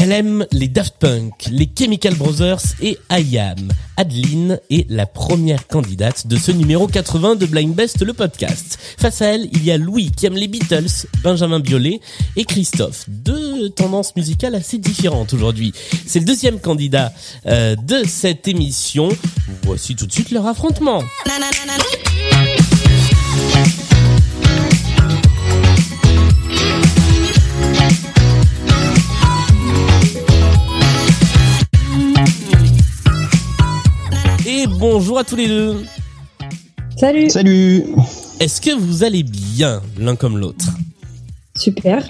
Elle aime les Daft Punk, les Chemical Brothers et IAM. Adeline est la première candidate de ce numéro 80 de Blind Best, le podcast. Face à elle, il y a Louis qui aime les Beatles, Benjamin Biolay et Christophe. Deux tendances musicales assez différentes aujourd'hui. C'est le deuxième candidat euh, de cette émission. Voici tout de suite leur affrontement. Bonjour à tous les deux. Salut. Salut. Est-ce que vous allez bien l'un comme l'autre? Super.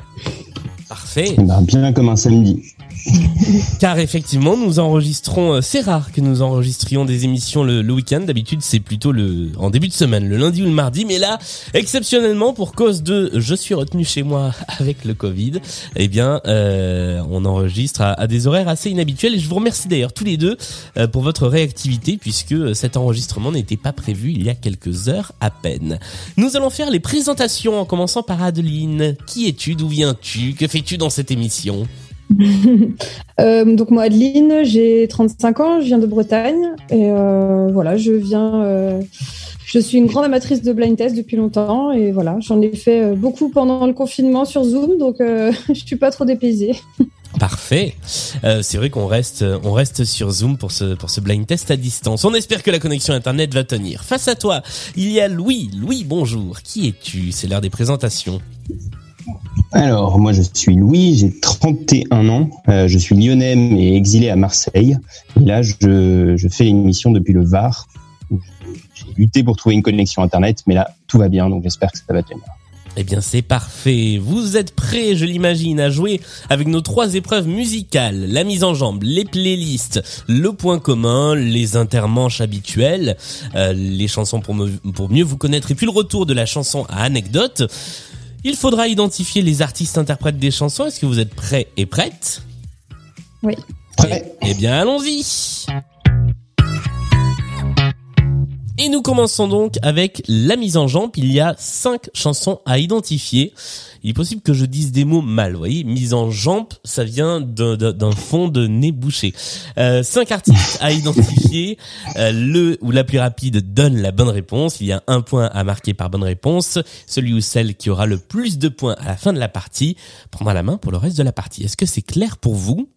Parfait. Eh ben, bien comme un samedi. Car effectivement, nous enregistrons. euh, C'est rare que nous enregistrions des émissions le, le week-end. D'habitude, c'est plutôt le en début de semaine, le lundi ou le mardi. Mais là, exceptionnellement, pour cause de je suis retenu chez moi avec le Covid, eh bien, euh, on enregistre à, à des horaires assez inhabituels. Et je vous remercie d'ailleurs tous les deux euh, pour votre réactivité, puisque cet enregistrement n'était pas prévu il y a quelques heures à peine. Nous allons faire les présentations en commençant par Adeline. Qui es-tu? D'où viens-tu? Que fais-tu dans cette émission? Euh, donc moi Adeline, j'ai 35 ans, je viens de Bretagne et euh, voilà, je viens, euh, je suis une grande amatrice de blind test depuis longtemps et voilà, j'en ai fait beaucoup pendant le confinement sur Zoom, donc je suis pas trop dépaysée. Parfait. C'est vrai qu'on reste, on reste sur Zoom pour ce pour ce blind test à distance. On espère que la connexion internet va tenir. Face à toi, il y a Louis. Louis, bonjour. Qui es-tu? C'est l'heure des présentations. Alors, moi, je suis Louis, j'ai 31 ans. Euh, je suis lyonnais mais exilé à Marseille. Et là, je, fais une mission depuis le Var. J'ai lutté pour trouver une connexion Internet, mais là, tout va bien, donc j'espère que ça va tenir. Eh bien, c'est parfait. Vous êtes prêts, je l'imagine, à jouer avec nos trois épreuves musicales. La mise en jambe, les playlists, le point commun, les intermanches habituels, euh, les chansons pour, pour mieux vous connaître et puis le retour de la chanson à anecdote. Il faudra identifier les artistes interprètes des chansons. Est-ce que vous êtes prêts et prêtes? Oui. Prêt Eh bien, allons-y Et nous commençons donc avec la mise en jambe. Il y a cinq chansons à identifier. Il est possible que je dise des mots mal, vous voyez. Mise en jambe, ça vient d'un- fond de nez bouché. Euh, cinq artistes à identifier. Euh, le ou la plus rapide donne la bonne réponse. Il y a un point à marquer par bonne réponse. Celui ou celle qui aura le plus de points à la fin de la partie prendra la main pour le reste de la partie. Est-ce que c'est clair pour vous?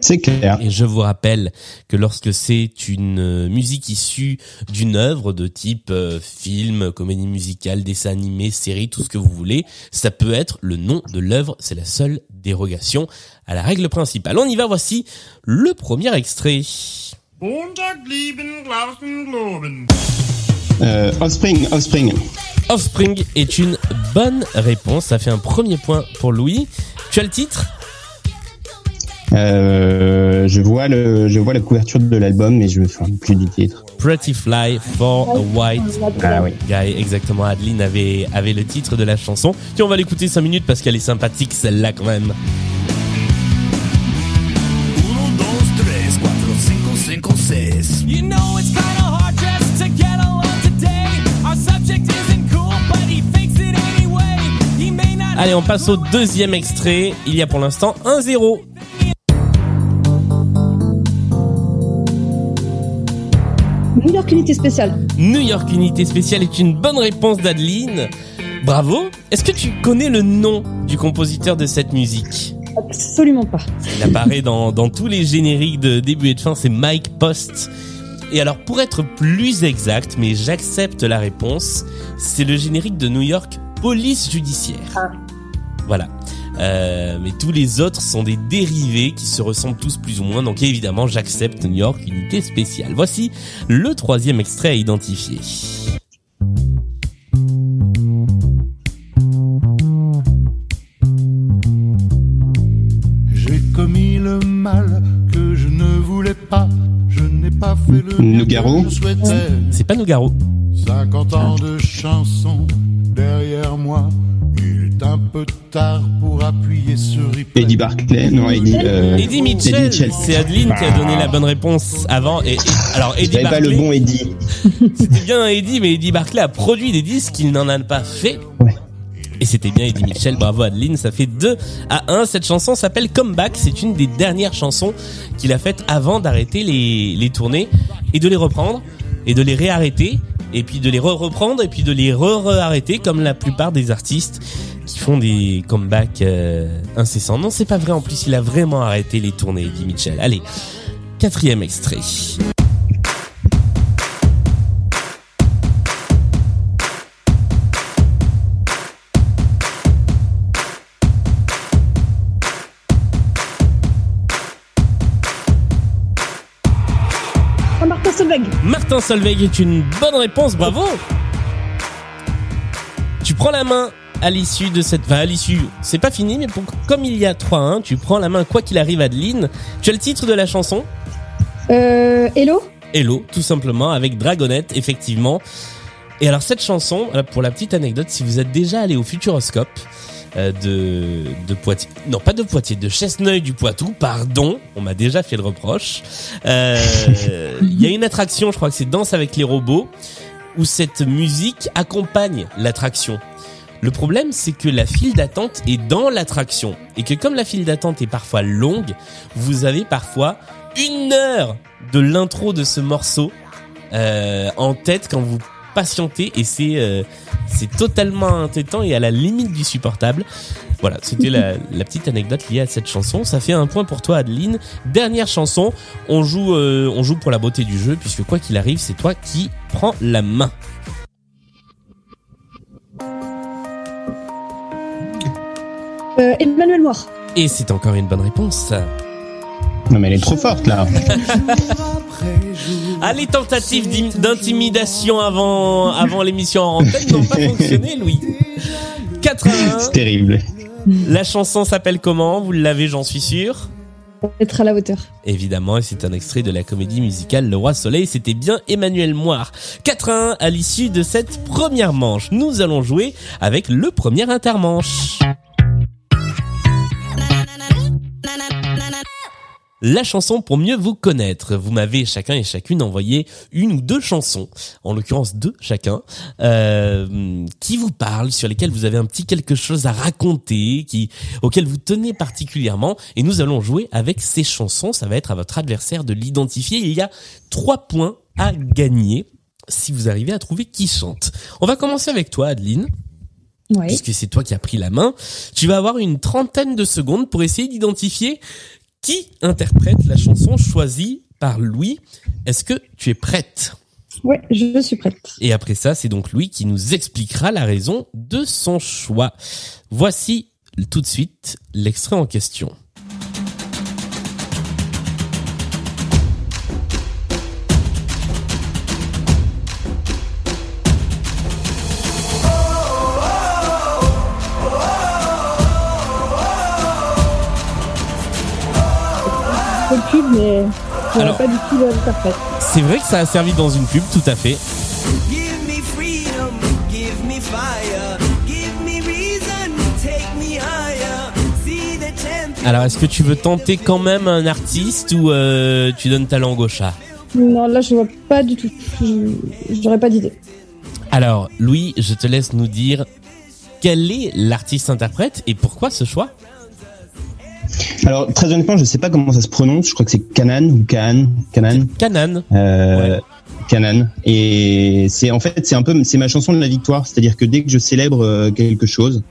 C'est clair. et je vous rappelle que lorsque c'est une euh, musique issue d'une œuvre de type euh, film, comédie musicale, dessin animé, série, tout ce que vous voulez, ça peut être le nom de l'œuvre. C'est la seule dérogation à la règle principale. On y va, voici le premier extrait. Euh, Offspring, Offspring. Offspring est une bonne réponse. Ça fait un premier point pour Louis. Tu as le titre? Euh, je vois le, je vois la couverture de l'album, mais je me souviens plus du titre. Pretty Fly for a White Ah oui. Guy, exactement. Adeline avait, avait le titre de la chanson. Tiens, on va l'écouter 5 minutes parce qu'elle est sympathique, celle-là, quand même. Uno, dos, tres, cuatro, cinco, cinco, seis. You know it's kinda hard just to get along today. Our subject isn't cool, but he fakes it anyway. He may not Allez, on passe au deuxième extrait. Il y a pour l'instant 1-0. New York Unité spéciale. New York Unité Spéciale est une bonne réponse d'Adeline. Bravo. Est-ce que tu connais le nom du compositeur de cette musique? Absolument pas. Il apparaît dans, dans tous les génériques de début et de fin, c'est Mike Post. Et alors, pour être plus exact, mais j'accepte la réponse, c'est le générique de New York Police Judiciaire. Voilà. Euh, mais tous les autres sont des dérivés qui se ressemblent tous plus ou moins. Donc évidemment, j'accepte New York Unité Spéciale. Voici le troisième extrait à identifier. J'ai commis le mal que je ne voulais pas. Je n'ai pas fait le Nougaro. C'est pas Nougaro. 50 ans de chansons derrière moi. Il un peu tard pour appuyer sur replay. Eddie Barclay, non, Eddie, euh, Eddie Mitchell, Mitchell. c'est Adeline qui a donné la bonne réponse avant. Et, et- alors Eddie J'avais pas le Barclay, bon Eddie. c'était bien Eddie, mais Eddie Barclay a produit des disques, il n'en a pas fait. Ouais. Et c'était bien Eddie Mitchell, bravo Adeline, ça fait 2 à 1. Cette chanson s'appelle Comeback, c'est une des dernières chansons qu'il a faites avant d'arrêter les, les tournées et de les reprendre et de les réarrêter et puis de les re-reprendre et puis de les re-arrêter comme la plupart des artistes qui font des comebacks euh, incessants. Non, c'est pas vrai en plus, il a vraiment arrêté les tournées Eddie Mitchell. Allez, quatrième extrait. Martin Solveig. Martin Solveig est une bonne réponse, bravo Tu prends la main à l'issue de cette... Enfin, à l'issue, c'est pas fini, mais pour- comme il y a 3-1, tu prends la main quoi qu'il arrive Adeline. Tu as le titre de la chanson? Euh, Hello? Hello, tout simplement, avec Dragonette, effectivement. Et alors cette chanson, pour la petite anecdote, si vous êtes déjà allé au Futuroscope euh, de, de Poitiers, non pas de Poitiers, de Chesneuil du Poitou, pardon, on m'a déjà fait le reproche. Euh, Il y a une attraction, je crois que c'est Danse avec les robots, où cette musique accompagne l'attraction. Le problème, c'est que la file d'attente est dans l'attraction et que comme la file d'attente est parfois longue, vous avez parfois une heure de l'intro de ce morceau euh, en tête quand vous patientez et c'est euh, c'est totalement entêtant et à la limite du supportable. Voilà, c'était la, la petite anecdote liée à cette chanson. Ça fait un point pour toi, Adeline. Dernière chanson, on joue euh, on joue pour la beauté du jeu puisque quoi qu'il arrive, c'est toi qui prends la main. Euh, Emmanuel Moir. Et c'est encore une bonne réponse. Non, mais elle est trop forte, là. Ah, les tentatives d'intimidation avant, avant l'émission en antenne n'ont pas fonctionné, Louis. 4 à 1. C'est terrible. La chanson s'appelle comment? Vous l'avez, j'en suis sûr. Être à la hauteur. Évidemment, et c'est un extrait de la comédie musicale Le Roi Soleil. C'était bien Emmanuel Moire. 4 à 1 à l'issue de cette première manche. Nous allons jouer avec le premier intermanche. La chanson pour mieux vous connaître. Vous m'avez chacun et chacune envoyé une ou deux chansons, en l'occurrence deux chacun, euh, qui vous parlent, sur lesquelles vous avez un petit quelque chose à raconter, qui auxquelles vous tenez particulièrement. Et nous allons jouer avec ces chansons. Ça va être à votre adversaire de l'identifier. Il y a trois points à gagner si vous arrivez à trouver qui chante. On va commencer avec toi, Adeline Ouais. puisque c'est toi qui as pris la main, tu vas avoir une trentaine de secondes pour essayer d'identifier qui interprète la chanson choisie par Louis. Est-ce que tu es prête? Ouais, je suis prête. Et après ça, c'est donc Louis qui nous expliquera la raison de son choix. Voici tout de suite l'extrait en question. Mais je Alors- pas du tout l'interprète. C'est vrai que ça a servi dans une pub, tout à fait. Alors, est-ce que tu veux tenter quand même un artiste ou euh, tu donnes ta langue au chat? Non, là, je vois pas du tout. Je- J'aurais pas d'idée. Alors, Louis, je te laisse nous dire quel est l'artiste-interprète et pourquoi ce choix? Alors, très honnêtement, je sais pas comment ça se prononce. Je crois que c'est Canan ou Can, Canan. Canan. Euh, Canan. Et c'est en fait, c'est un peu, c'est ma chanson de la victoire. C'est-à-dire que dès que je célèbre euh, quelque chose,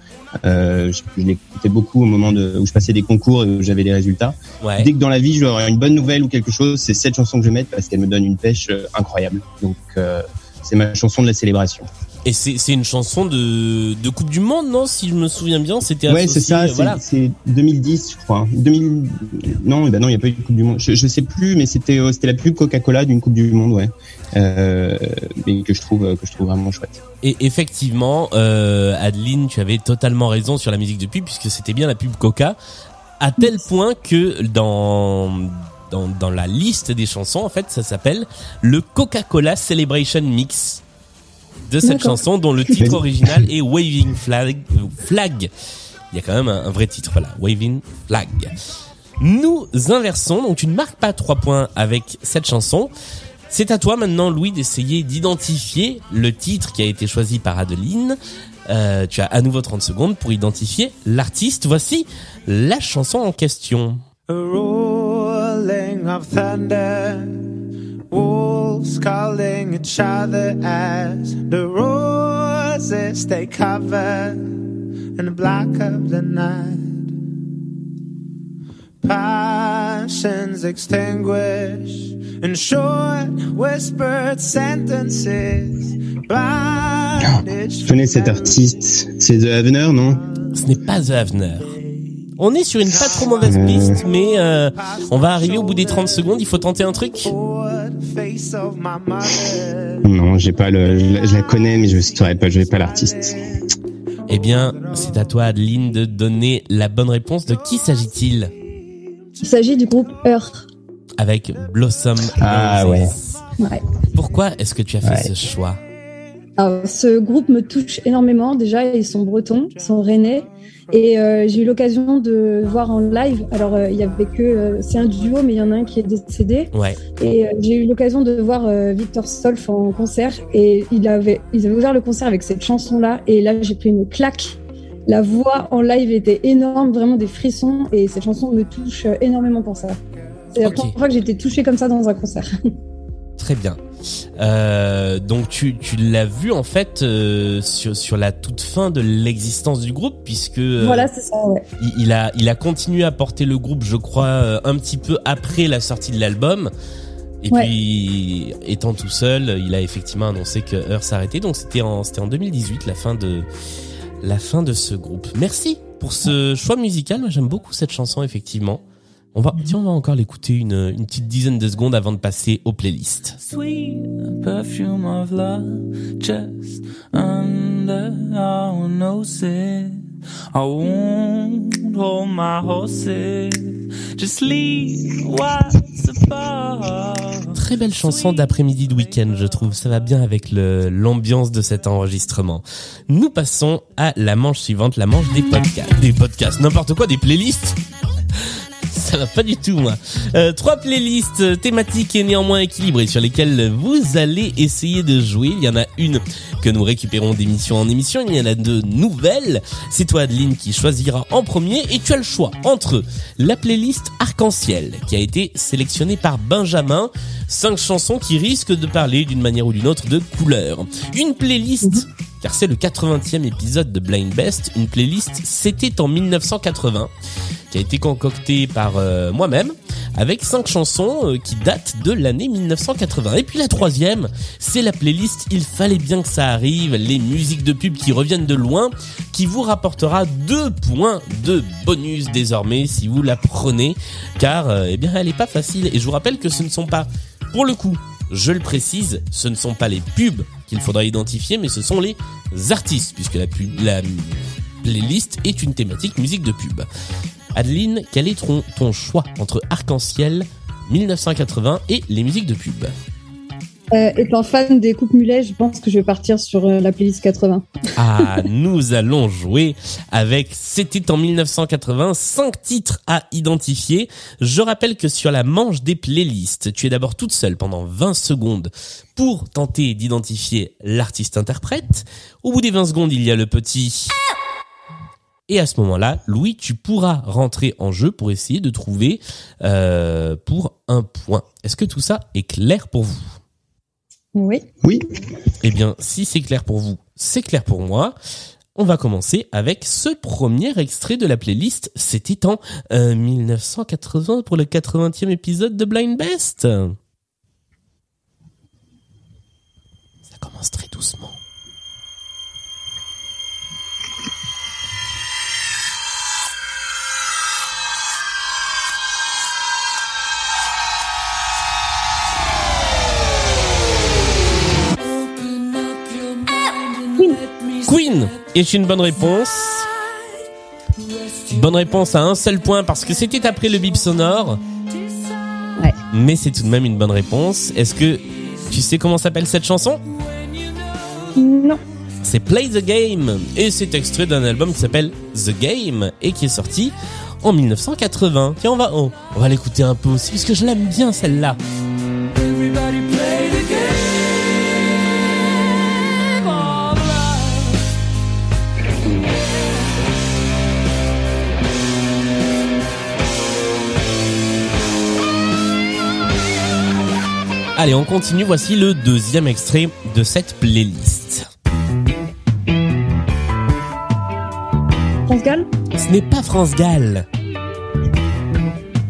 euh, je, je l'écoutais beaucoup au moment de, où je passais des concours et où j'avais des résultats. Ouais. Dès que dans la vie, je dois avoir une bonne nouvelle ou quelque chose, c'est cette chanson que je vais mettre parce qu'elle me donne une pêche euh, incroyable. Donc, euh, c'est ma chanson de la célébration. Et c'est une chanson de, de Coupe du Monde, non Si je me souviens bien, c'était Ouais, c'est ça. euh, c'est- Voilà. C'est 2010, je crois. 2000. Non, ben non, il n'y a pas eu de Coupe du Monde. Je, je sais plus, mais c'était euh, c'était la pub Coca-Cola d'une Coupe du Monde, ouais. Euh, mais que je trouve euh, que je trouve vraiment chouette. Et effectivement, euh, Adeline, tu avais totalement raison sur la musique de pub, puisque c'était bien la pub Coca, à tel point que dans, dans, dans la liste des chansons, en fait, ça s'appelle le Coca-Cola Celebration Mix. De cette chanson dont le titre original est Waving Flag. Flag. Il y a quand même un, un vrai titre, voilà. Waving Flag. Nous inversons, donc tu ne marques pas trois points avec cette chanson. C'est à toi maintenant, Louis, d'essayer d'identifier le titre qui a été choisi par Adeline. Euh, tu as à nouveau 30 secondes pour identifier l'artiste. Voici la chanson en question. A rolling of thunder, wolves calling each other as the roses they cover in the black of the night. Passions extinguished in short whispered sentences. Connais cet artiste. C'est The Avener, non Ce n'est pas The Avener. On est sur une pas trop mauvaise Euh. piste, mais euh, on va arriver au bout des 30 secondes. Il faut tenter un truc. Non, j'ai pas le. Je la, je la connais, mais je saurais pas. Je vais pas l'artiste. Eh bien, c'est à toi, Adeline, de donner la bonne réponse. De qui s'agit-il? Il s'agit du groupe Heure. Avec Blossom Ah. Ouais. Pourquoi est-ce que tu as fait Ouais. ce choix? Alors, ce groupe me touche énormément. Déjà, ils sont bretons, ils sont rennais. Et euh, j'ai eu l'occasion de voir en live. Alors, euh, il y avait que. euh, c'est un duo, mais il y en a un qui est décédé. Ouais. Et euh, j'ai eu l'occasion de voir euh, Victor Solf en concert. Et il avait, ils avaient ouvert le concert avec cette chanson-là. Et là, j'ai pris une claque. La voix en live était énorme, vraiment des frissons. Et cette chanson me touche euh, énormément pour ça. C'est la première fois que été touchée comme ça dans un concert. Très bien. Euh, donc tu, tu l'as vu en fait euh, sur, sur la toute fin de l'existence du groupe puisque euh, voilà, c'est ça, ouais. il, il a il a continué à porter le groupe je crois euh, un petit peu après la sortie de l'album et Ouais. puis étant tout seul il a effectivement annoncé que Heure s'arrêtait donc c'était en c'était en 2018 la fin de la fin de ce groupe. Merci pour ce choix musical. Moi, j'aime beaucoup cette chanson effectivement. On va tiens on va encore l'écouter une une petite dizaine de secondes avant de passer aux playlists. Sweet perfume of love just under our noses. I won't hold my horses. Just leave what's above. Très belle chanson d'après-midi de week-end, je trouve. Ça va bien avec le- l'ambiance de cet enregistrement. Nous passons à la manche suivante, la manche des podcasts. Des podcasts, n'importe quoi, des playlists. Ça va pas du tout, moi. Euh, trois playlists thématiques et néanmoins équilibrées sur lesquelles vous allez essayer de jouer. Il y en a une que nous récupérons d'émission en émission. Il y en a de nouvelles. C'est toi, Adeline, qui choisira en premier et tu as le choix entre la playlist Arc-en-Ciel qui a été sélectionnée par Benjamin. Cinq chansons qui risquent de parler d'une manière ou d'une autre de couleur. Une playlist c'est le 80e épisode de Blind Best, une playlist c'était en 1980 qui a été concoctée par euh, moi-même avec cinq chansons euh, qui datent de l'année 1980. Et puis la troisième, c'est la playlist Il fallait bien que ça arrive, les musiques de pub qui reviennent de loin, qui vous rapportera deux points de bonus désormais si vous la prenez, car euh, eh bien elle est pas facile. Et je vous rappelle que ce ne sont pas, pour le coup, je le précise, ce ne sont pas les pubs qu'il faudra identifier, mais ce sont les artistes, puisque la, pub, la playlist est une thématique musique de pub. Adeline, quel est ton, ton choix entre Arc-en-Ciel, 1980 et les musiques de pub? Euh, étant fan des coupes mulets, je pense que je vais partir sur euh, la playlist 80. Ah, nous allons jouer avec C'était en 1980, cinq titres à identifier. Je rappelle que sur la manche des playlists, tu es d'abord toute seule pendant 20 secondes pour tenter d'identifier l'artiste-interprète. Au bout des 20 secondes, il y a le petit... Et à ce moment-là, Louis, tu pourras rentrer en jeu pour essayer de trouver euh, pour un point. Est-ce que tout ça est clair pour vous? Oui. Oui. eh bien, si c'est clair pour vous, c'est clair pour moi. On va commencer avec ce premier extrait de la playlist. C'était en euh, 1980 pour le 80e épisode de Blind Best. Ça commence très doucement. Queen est une bonne réponse. Bonne réponse à un seul point parce que c'était après le bip sonore. Ouais. Mais c'est tout de même une bonne réponse. Est-ce que tu sais comment s'appelle cette chanson? Non. C'est Play the Game et c'est extrait d'un album qui s'appelle The Game et qui est sorti en 1980. Tiens, on va on, on va l'écouter un peu aussi parce que je l'aime bien celle-là. Allez, on continue. Voici le deuxième extrait de cette playlist. France Gall Ce n'est pas France Gall.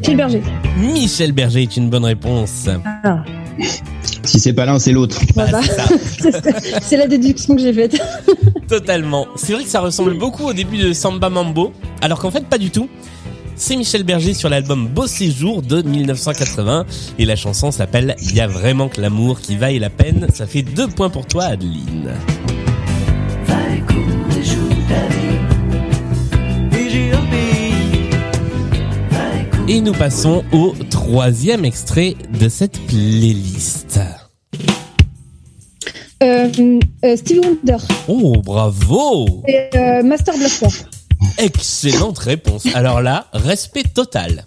Phil Berger. Michel Berger est une bonne réponse. Ah. Si c'est pas l'un, c'est l'autre. Voilà. c'est la déduction que j'ai faite. Totalement. C'est vrai que ça ressemble beaucoup au début de Samba Mambo, alors qu'en fait pas du tout. C'est Michel Berger sur l'album Beau Séjour de 1980 et la chanson s'appelle Y a vraiment que l'amour qui vaille la peine. Ça fait deux points pour toi Adeline. Et nous passons au troisième extrait de cette playlist. Euh, euh, Stevie Wonder. Oh bravo Et euh, Master Blaster. Excellente réponse. Alors là, respect total.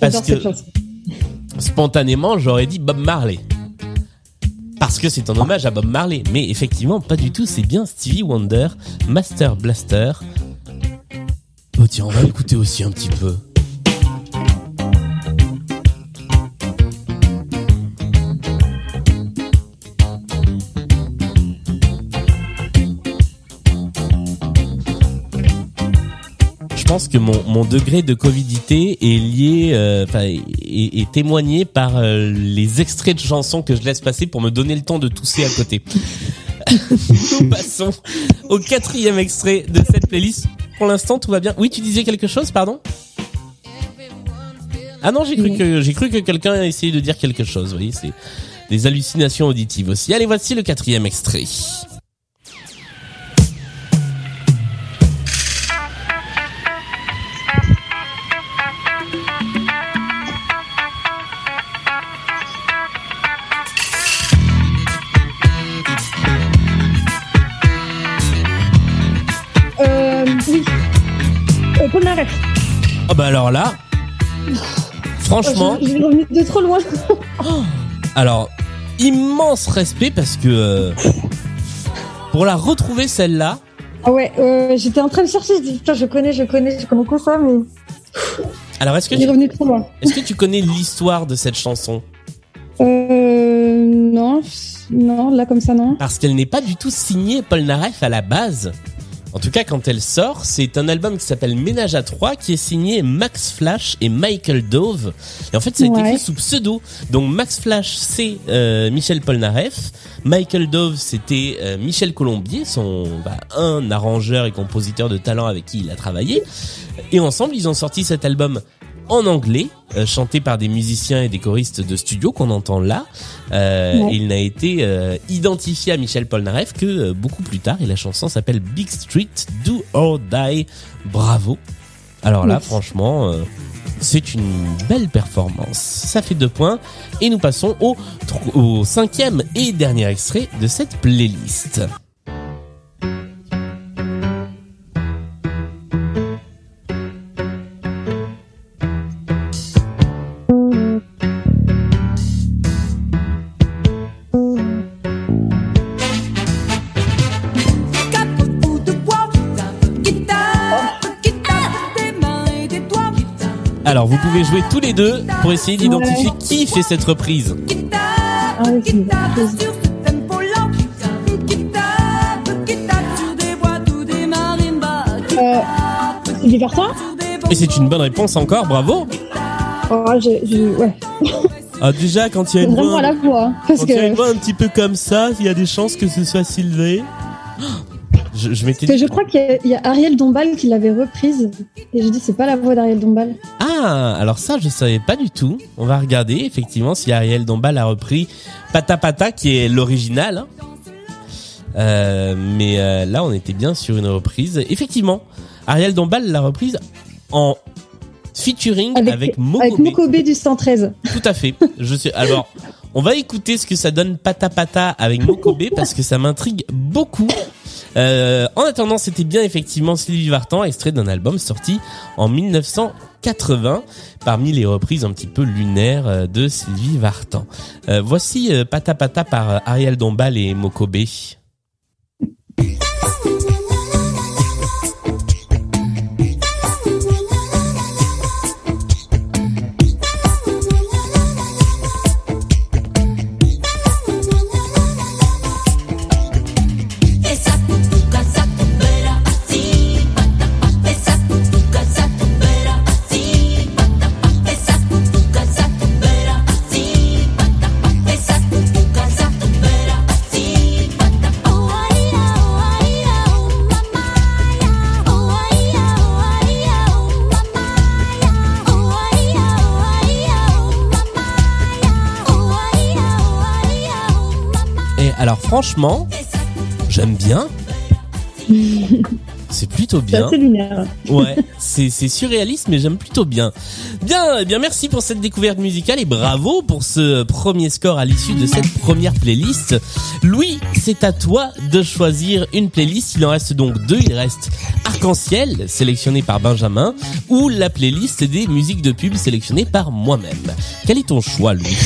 Parce que spontanément, j'aurais dit Bob Marley. Parce que c'est un hommage à Bob Marley. Mais effectivement, pas du tout. C'est bien Stevie Wonder, Master Blaster. Oh tiens, on va l'écouter aussi un petit peu. Pense que mon, mon degré de covidité est lié, euh, enfin, est, est témoigné par euh, les extraits de chansons que je laisse passer pour me donner le temps de tousser à côté. Nous passons au quatrième extrait de cette playlist. Pour l'instant, tout va bien. Oui, tu disais quelque chose, pardon? Ah non, j'ai cru que j'ai cru que quelqu'un a essayé de dire quelque chose. Vous voyez, c'est des hallucinations auditives aussi. Allez, voici le quatrième extrait. Oh bah alors là, franchement. Je, je de trop loin. Alors, immense respect parce que euh, pour la retrouver celle-là, Ah ouais, euh, j'étais en train de chercher, je dis putain, je connais, je connais, je connais que ça, mais alors est-ce que, tu, revenu trop loin. est-ce que tu connais l'histoire de cette chanson? Euh, non, non, là comme ça, non. Parce qu'elle n'est pas du tout signée Paul Naref à la base. En tout cas, quand elle sort, c'est un album qui s'appelle Ménage à trois, qui est signé Max Flash et Michael Dove. Et en fait, ça a été Ouais. fait sous pseudo. Donc Max Flash, c'est euh, Michel Polnareff. Michael Dove, c'était euh, Michel Colombier, son bah, un arrangeur et compositeur de talent avec qui il a travaillé. Et ensemble, ils ont sorti cet album en anglais, euh, chanté par des musiciens et des choristes de studio qu'on entend là. Euh, Ouais. il n'a été euh, identifié à Michel Polnareff que beaucoup plus tard. Et la chanson s'appelle Big Street Do or Die. Bravo. Alors là, franchement, euh, c'est une belle performance. Ça fait deux points. Et nous passons au cinquième et dernier extrait de cette playlist. Jouer tous les deux pour essayer d'identifier Ouais. qui fait cette reprise. Ah oui, Euh, des Et c'est une bonne réponse encore, bravo. Oh, ouais. Ah, déjà, quand il y a une voix, à la voix, hein, parce quand il y a une que, voix un petit peu comme ça, il y a des chances que ce soit Sylvain. Je, dit, crois qu'il y a, il y a Ariel Dombal qui l'avait reprise. Et j'ai dit, c'est pas la voix d'Ariel Dombal. Ah, alors ça, je savais pas du tout. On va regarder, effectivement, si Ariel Dombal a repris Pata Pata, qui est l'original. hein. Euh, mais euh, là, on était bien sur une reprise. Effectivement, Ariel Dombal l'a reprise en featuring avec, Avec- Mokobe. Avec Mokobe du 113. Tout à fait. Je sais. Alors, On va écouter ce que ça donne pata pata avec Mokobe parce que ça m'intrigue beaucoup. Euh, en attendant, c'était bien effectivement Sylvie Vartan, extrait d'un album sorti en 1980, parmi les reprises un petit peu lunaires euh, de Sylvie Vartan. Euh, voici euh, Pata Pata par Ariel Dombal et Mokobe. Franchement, j'aime bien. C'est plutôt C'est bien. lunaire. Ouais, c'est c'est surréaliste, mais j'aime plutôt bien. Bien, eh bien merci pour cette découverte musicale et bravo pour ce premier score à l'issue de cette première playlist. Louis, c'est à toi de choisir une playlist. Il en reste donc deux. Il reste Arc-en-Ciel, sélectionné par Benjamin, ou la playlist des musiques de pub sélectionnées par moi-même. Quel est ton choix, Louis?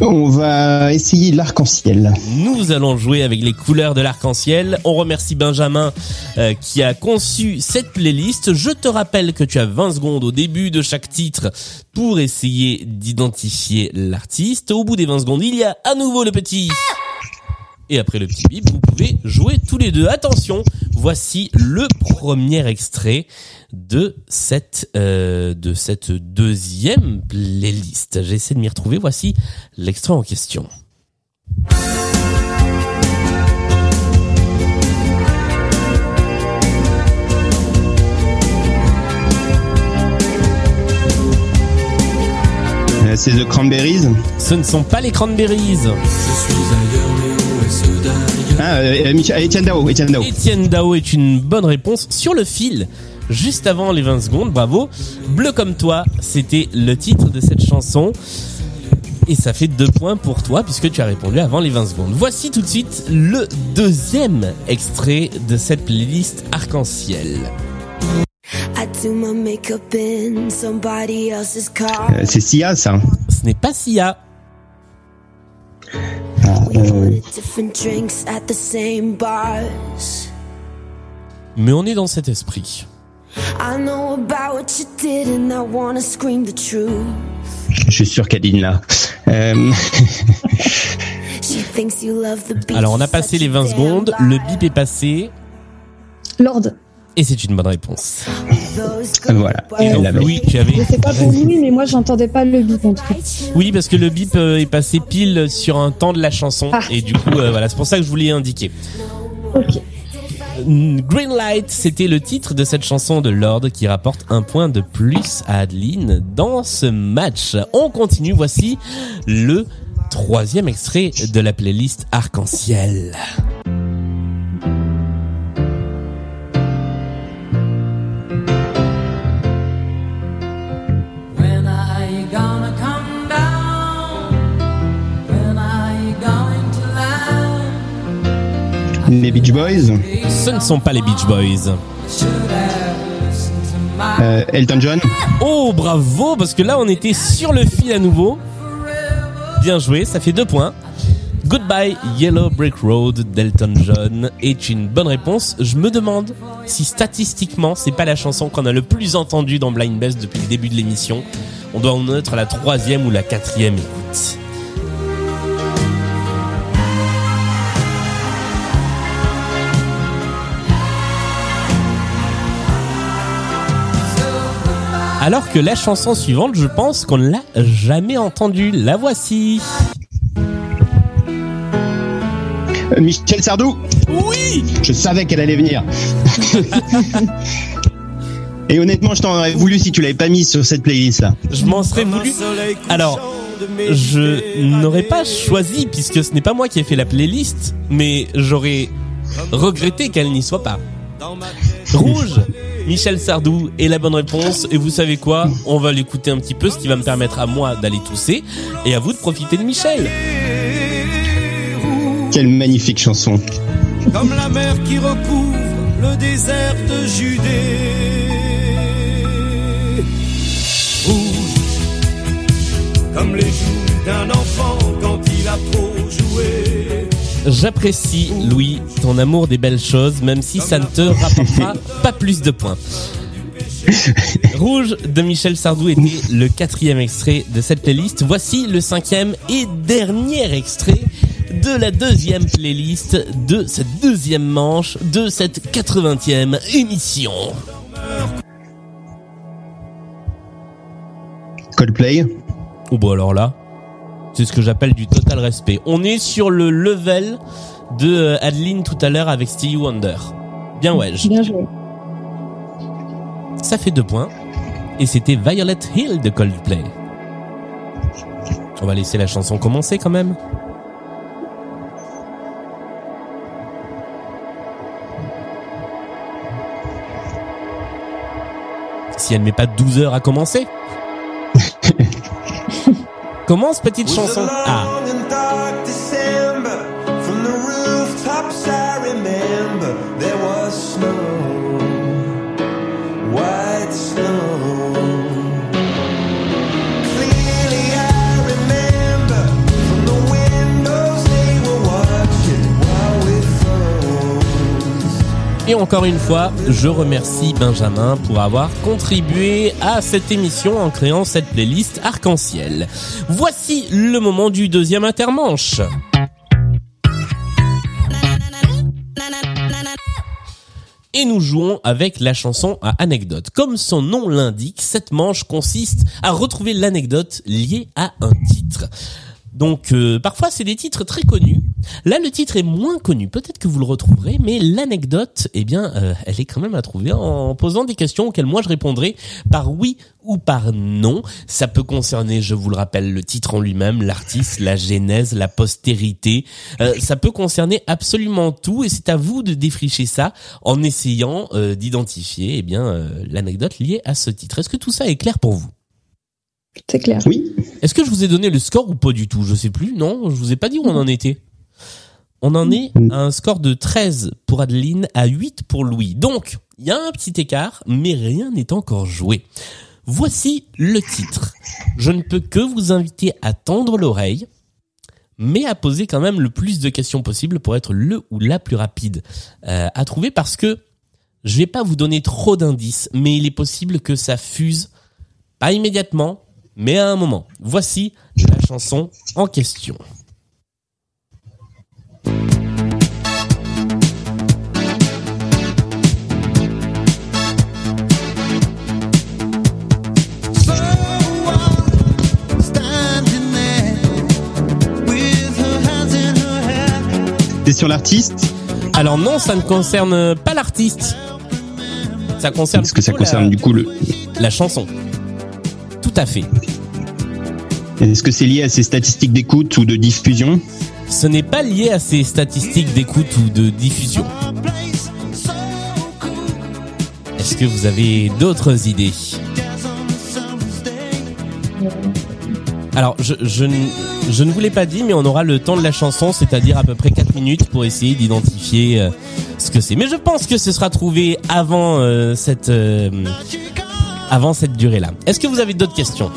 On va essayer l'arc-en-ciel. Nous allons jouer avec les couleurs de l'arc-en-ciel. On remercie Benjamin euh, qui a conçu cette playlist. Je te rappelle que tu as 20 secondes au début de chaque titre pour essayer d'identifier l'artiste. Au bout des 20 secondes, il y a à nouveau le petit... Et après le petit bip, vous pouvez jouer tous les deux. Attention, voici le premier extrait de cette euh, de cette deuxième playlist. J'essaie de m'y retrouver. Voici l'extrait en question. C'est The Cranberries. Ce ne sont pas les Cranberries. Euh, Michel- Etienne Dao, Etienne Dao. Étienne Dao est une bonne réponse sur le fil. Juste avant les 20 secondes, bravo. Bleu comme toi, c'était le titre de cette chanson. Et ça fait deux points pour toi puisque tu as répondu avant les 20 secondes. Voici tout de suite le deuxième extrait de cette playlist arc-en-ciel. I do my makeup in somebody else's car. Euh, C'est Sia, ça. Ce n'est pas Sia. Mais on est dans cet esprit. I know about what you did and I wanna scream the truth. je suis sûr qu'Adeline là. Euh, She thinks you love the beach. Alors on a passé les 20 secondes, le bip est passé Lord. et c'est une bonne réponse. voilà. Et donc. Louis, tu avais Je sais pas pour lui, mais moi j'entendais pas le bip en tout cas. Oui, parce que le bip euh, est passé pile sur un temps de la chanson Ah. et du coup euh, voilà, c'est pour ça que je voulais indiquer. Ok. Green Light, c'était le titre de cette chanson de Lord qui rapporte un point de plus à Adeline dans ce match. On continue, voici le troisième extrait de la playlist Arc-en-Ciel. Les Beach Boys. Ce ne sont pas les Beach Boys. Euh, Elton John. Oh, bravo, parce que là on était sur le fil à nouveau. Bien joué, ça fait deux points. Goodbye Yellow Brick Road d'Elton John est une bonne réponse. Je me demande si statistiquement c'est pas la chanson qu'on a le plus entendue dans Blind Best depuis le début de l'émission. On doit en être à la troisième ou la quatrième écoute. Alors que la chanson suivante, je pense qu'on ne l'a jamais entendue. La voici. Euh, Michel Sardou. Oui Je savais qu'elle allait venir. Et honnêtement, je t'en aurais voulu si tu l'avais pas mis sur cette playlist là. Je m'en serais voulu. Alors, je n'aurais pas choisi puisque ce n'est pas moi qui ai fait la playlist, mais j'aurais regretté qu'elle n'y soit pas. Rouge, Michel Sardou est la bonne réponse. Et vous savez quoi? On va l'écouter un petit peu, ce qui va me permettre à moi d'aller tousser et à vous de profiter de Michel. Quelle magnifique chanson. Comme la mer qui recouvre le désert de Judée. J'apprécie, Louis, ton amour des belles choses, même si ça ne te rapportera pas plus de points. Rouge de Michel Sardou était le quatrième extrait de cette playlist. Voici le cinquième et dernier extrait de la deuxième playlist de cette deuxième manche de cette 80e émission. Coldplay. Oh bah alors là, c'est ce que j'appelle du total respect. On est sur le level de euh, Adeline tout à l'heure avec Stevie Wonder. Bien ouais, je- Bien joué. ça fait deux points. Et c'était Violet Hill de Coldplay. On va laisser la chanson commencer quand même. Si elle met pas 12 heures à commencer. Commence petite chanson. Ah, Et encore une fois, je remercie Benjamin pour avoir contribué à cette émission en créant cette playlist arc-en-ciel. Voici le moment du deuxième intermanche. Et nous jouons avec la chanson à anecdote. Comme son nom l'indique, cette manche consiste à retrouver l'anecdote liée à un titre. Donc euh, parfois c'est des titres très connus. Là le titre est moins connu, peut-être que vous le retrouverez, mais l'anecdote, eh bien, euh, elle est quand même à trouver en posant des questions auxquelles moi je répondrai par oui ou par non. Ça peut concerner, je vous le rappelle, le titre en lui-même, l'artiste, la genèse, la postérité. Euh, ça peut concerner absolument tout et c'est à vous de défricher ça en essayant euh, d'identifier eh bien euh, l'anecdote liée à ce titre. Est-ce que tout ça est clair pour vous? C'est clair. Oui. est-ce que je vous ai donné le score ou pas du tout? Je sais plus. Non, je vous ai pas dit où on en était. On en est à un score de 13 pour Adeline à 8 pour Louis. Donc, il y a un petit écart, mais rien n'est encore joué. Voici le titre. Je ne peux que vous inviter à tendre l'oreille, mais à poser quand même le plus de questions possible pour être le ou la plus rapide euh, à trouver parce que je vais pas vous donner trop d'indices, mais il est possible que ça fuse, pas immédiatement, mais à un moment. Voici la chanson en question. C'est sur l'artiste Alors non, ça ne concerne pas l'artiste. Ça concerne Est-ce que ça concerne la, du coup le. la chanson. Tout à fait. Est-ce que c'est lié à ses statistiques d'écoute ou de diffusion? Ce n'est pas lié à ses statistiques d'écoute ou de diffusion. Est-ce que vous avez d'autres idées? Alors, je, je, ne- je ne vous l'ai pas dit, mais on aura le temps de la chanson, c'est-à-dire à peu près 4 minutes pour essayer d'identifier euh, ce que c'est. Mais je pense que ce sera trouvé avant euh, cette euh, avant cette durée-là. Est-ce que vous avez d'autres questions?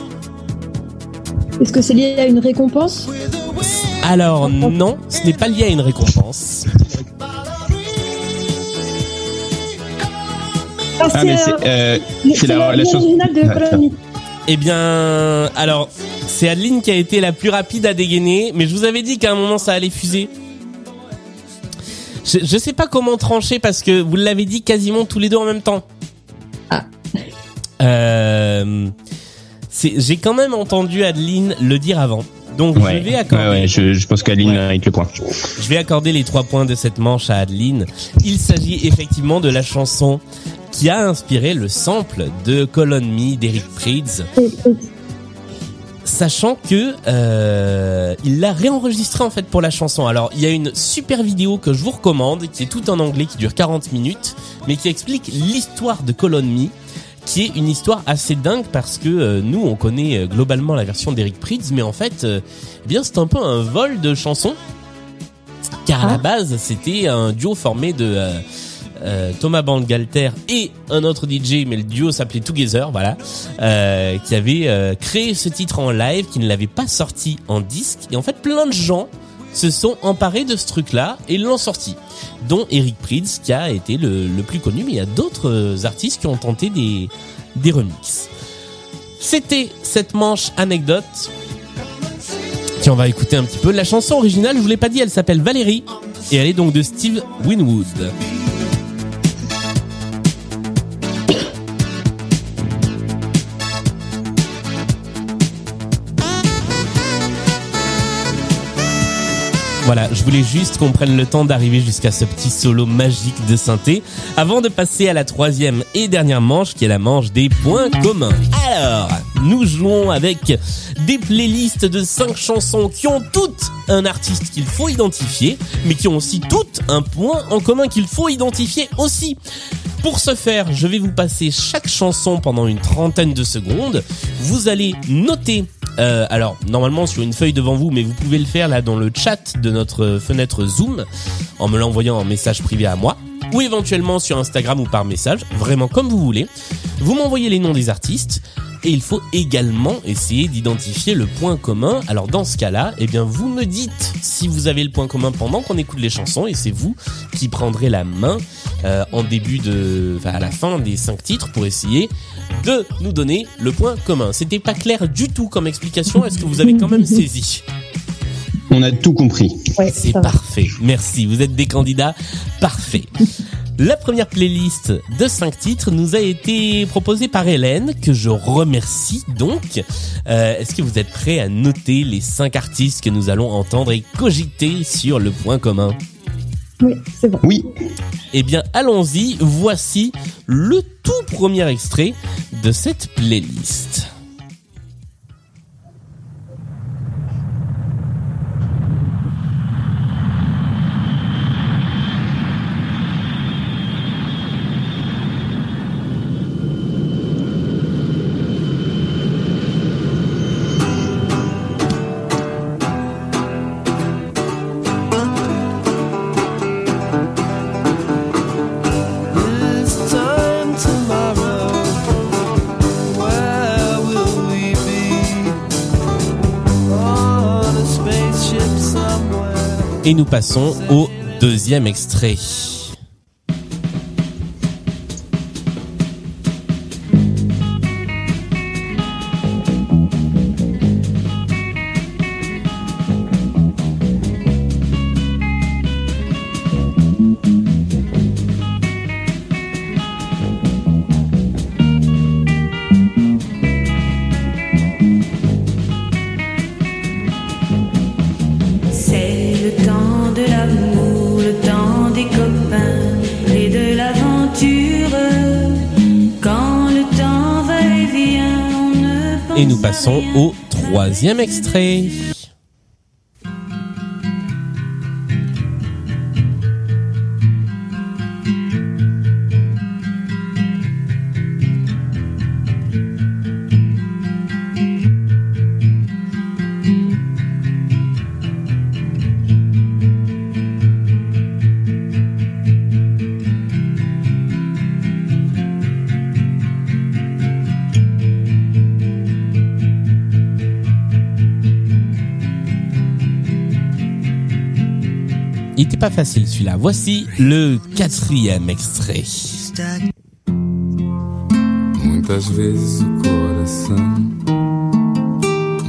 Est-ce que c'est lié à une récompense? Alors non, ce n'est pas lié à une récompense. Ah, Ah, mais c'est c'est la, la, la de Ah. Eh bien, alors, c'est Adeline qui a été la plus rapide à dégainer, mais je vous avais dit qu'à un moment ça allait fuser. Je, je sais pas comment trancher parce que vous l'avez dit quasiment tous les deux en même temps. Ah. Euh, c'est- j'ai quand même entendu Adeline le dire avant. Donc je vais accorder. ouais, ouais, je, je pense mérite le point. Je vais accorder les trois points de cette manche à Adeline. Il s'agit effectivement de la chanson qui a inspiré le sample de Colon Me d'Eric Prydz. Sachant que euh, il l'a réenregistré en fait pour la chanson. Alors il y a une super vidéo que je vous recommande, qui est tout en anglais, qui dure 40 minutes, mais qui explique l'histoire de Call on Me, qui est une histoire assez dingue parce que euh, nous on connaît euh, globalement la version d'Eric Prydz, mais en fait, euh, eh bien c'est un peu un vol de chansons, car à la Ah. base c'était un duo formé de euh, Thomas Bangalter et un autre DJ, mais le duo s'appelait Together, voilà, euh, qui avait euh, créé ce titre en live, qui ne l'avait pas sorti en disque, et en fait plein de gens se sont emparés de ce truc-là et l'ont sorti, dont Eric Prydz qui a été le, le plus connu, mais il y a d'autres euh, artistes qui ont tenté des, des remixes. C'était cette manche anecdote. Tiens, on va écouter un petit peu. La chanson originale, je vous l'ai pas dit, elle s'appelle Valérie et elle est donc de Steve Winwood. Voilà, je voulais juste qu'on prenne le temps d'arriver jusqu'à ce petit solo magique de synthé avant de passer à la troisième et dernière manche qui est la manche des points communs. Alors, nous jouons avec des playlists de cinq chansons qui ont toutes un artiste qu'il faut identifier, mais qui ont aussi toutes un point en commun qu'il faut identifier aussi. Pour ce faire, je vais vous passer chaque chanson pendant une trentaine de secondes. Vous allez noter euh, alors normalement sur une feuille devant vous, mais vous pouvez le faire là dans le chat de notre fenêtre Zoom en me l'envoyant en message privé à moi ou éventuellement sur Instagram ou par message, vraiment comme vous voulez. Vous m'envoyez les noms des artistes et il faut également essayer d'identifier le point commun. Alors dans ce cas-là, eh bien vous me dites si vous avez le point commun pendant qu'on écoute les chansons et c'est vous qui prendrez la main euh, en début de, enfin, à la fin des cinq titres pour essayer de nous donner le point commun. C'était pas clair du tout comme explication. Est-ce que vous avez quand même saisi On a tout compris. Ouais, C'est parfait. Merci. Vous êtes des candidats parfaits. La première playlist de 5 titres nous a été proposée par Hélène, que je remercie donc. Euh, Est-ce que vous êtes prêts à noter les 5 artistes que nous allons entendre et cogiter sur le point commun? Oui, c'est bon. Oui, Eh bien, allons-y. Voici le tout premier extrait de cette playlist. Passons au deuxième extrait. Et nous passons au troisième extrait. Pas facile celui-là. Voici le quatrième extrait. Muitas vezes o coração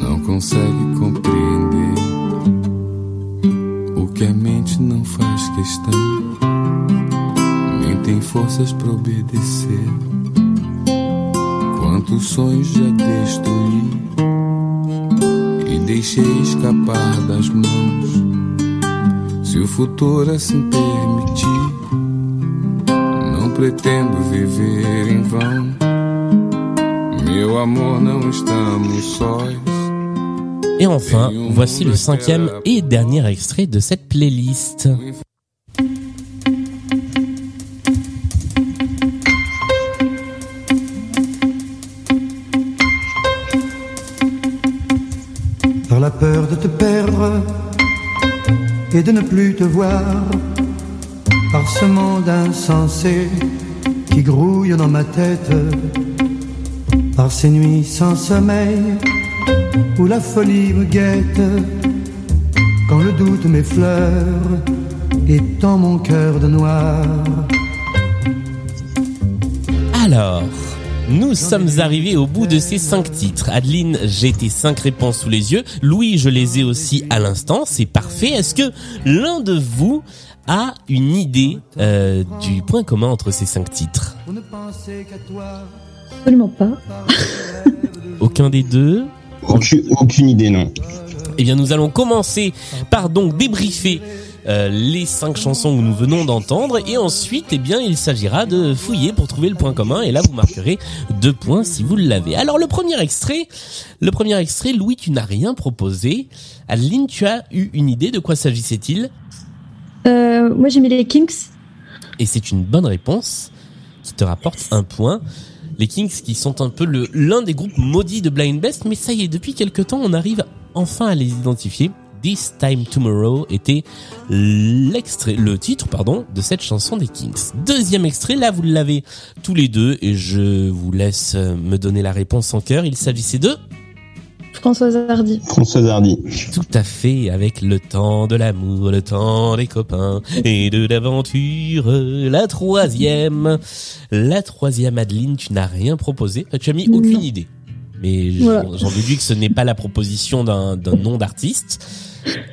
não consegue compreender o que a mente não faz questão, nem tem forças para obedecer. Quantos sonhos já destruí e deixei escapar das mãos. Se o futuro assim permitir, não pretendo viver em vão. Meu amor, não estamos sós. Et enfin, voici le cinquième et dernier extrait de cette playlist. Et de ne plus te voir. Par ce monde insensé qui grouille dans ma tête. Par ces nuits sans sommeil où la folie me guette. Quand le doute m'effleure et tend mon cœur de noir. Alors, nous sommes arrivés au bout de ces cinq titres. Adeline, j'ai tes cinq réponses sous les yeux. Louis, je les ai aussi à l'instant. C'est parfait. Est-ce que l'un de vous a une idée euh, du point commun entre ces cinq titres? Pour ne penser qu'à toi. Absolument pas. Aucun des deux? Aucune, aucune idée, non. Eh bien, nous allons commencer par donc débriefer euh, les cinq chansons que nous venons d'entendre et ensuite, eh bien, il s'agira de fouiller pour trouver le point commun et là, vous marquerez deux points si vous l'avez. Alors, le premier extrait, le premier extrait, Louis, tu n'as rien proposé. Adeline, tu as eu une idée de quoi s'agissait-il? Euh, moi, j'ai mis les Kings. Et c'est une bonne réponse qui te rapporte un point. Les Kings qui sont un peu le l'un des groupes maudits de Blind Best, mais ça y est, depuis quelque temps, on arrive enfin à les identifier. This Time Tomorrow était l'extrait, le titre, pardon, de cette chanson des Kings. Deuxième extrait, là vous l'avez tous les deux et je vous laisse euh, me donner la réponse en cœur. Il s'agissait de Françoise Hardy. Françoise Hardy. tout à fait avec le temps de l'amour, le temps des copains et de l'aventure. La troisième, la troisième Adeline, tu n'as rien proposé, tu as mis aucune Non. idée. Mais j'en Voilà. j'en déduis que ce n'est pas la proposition d'un d'un nom d'artiste.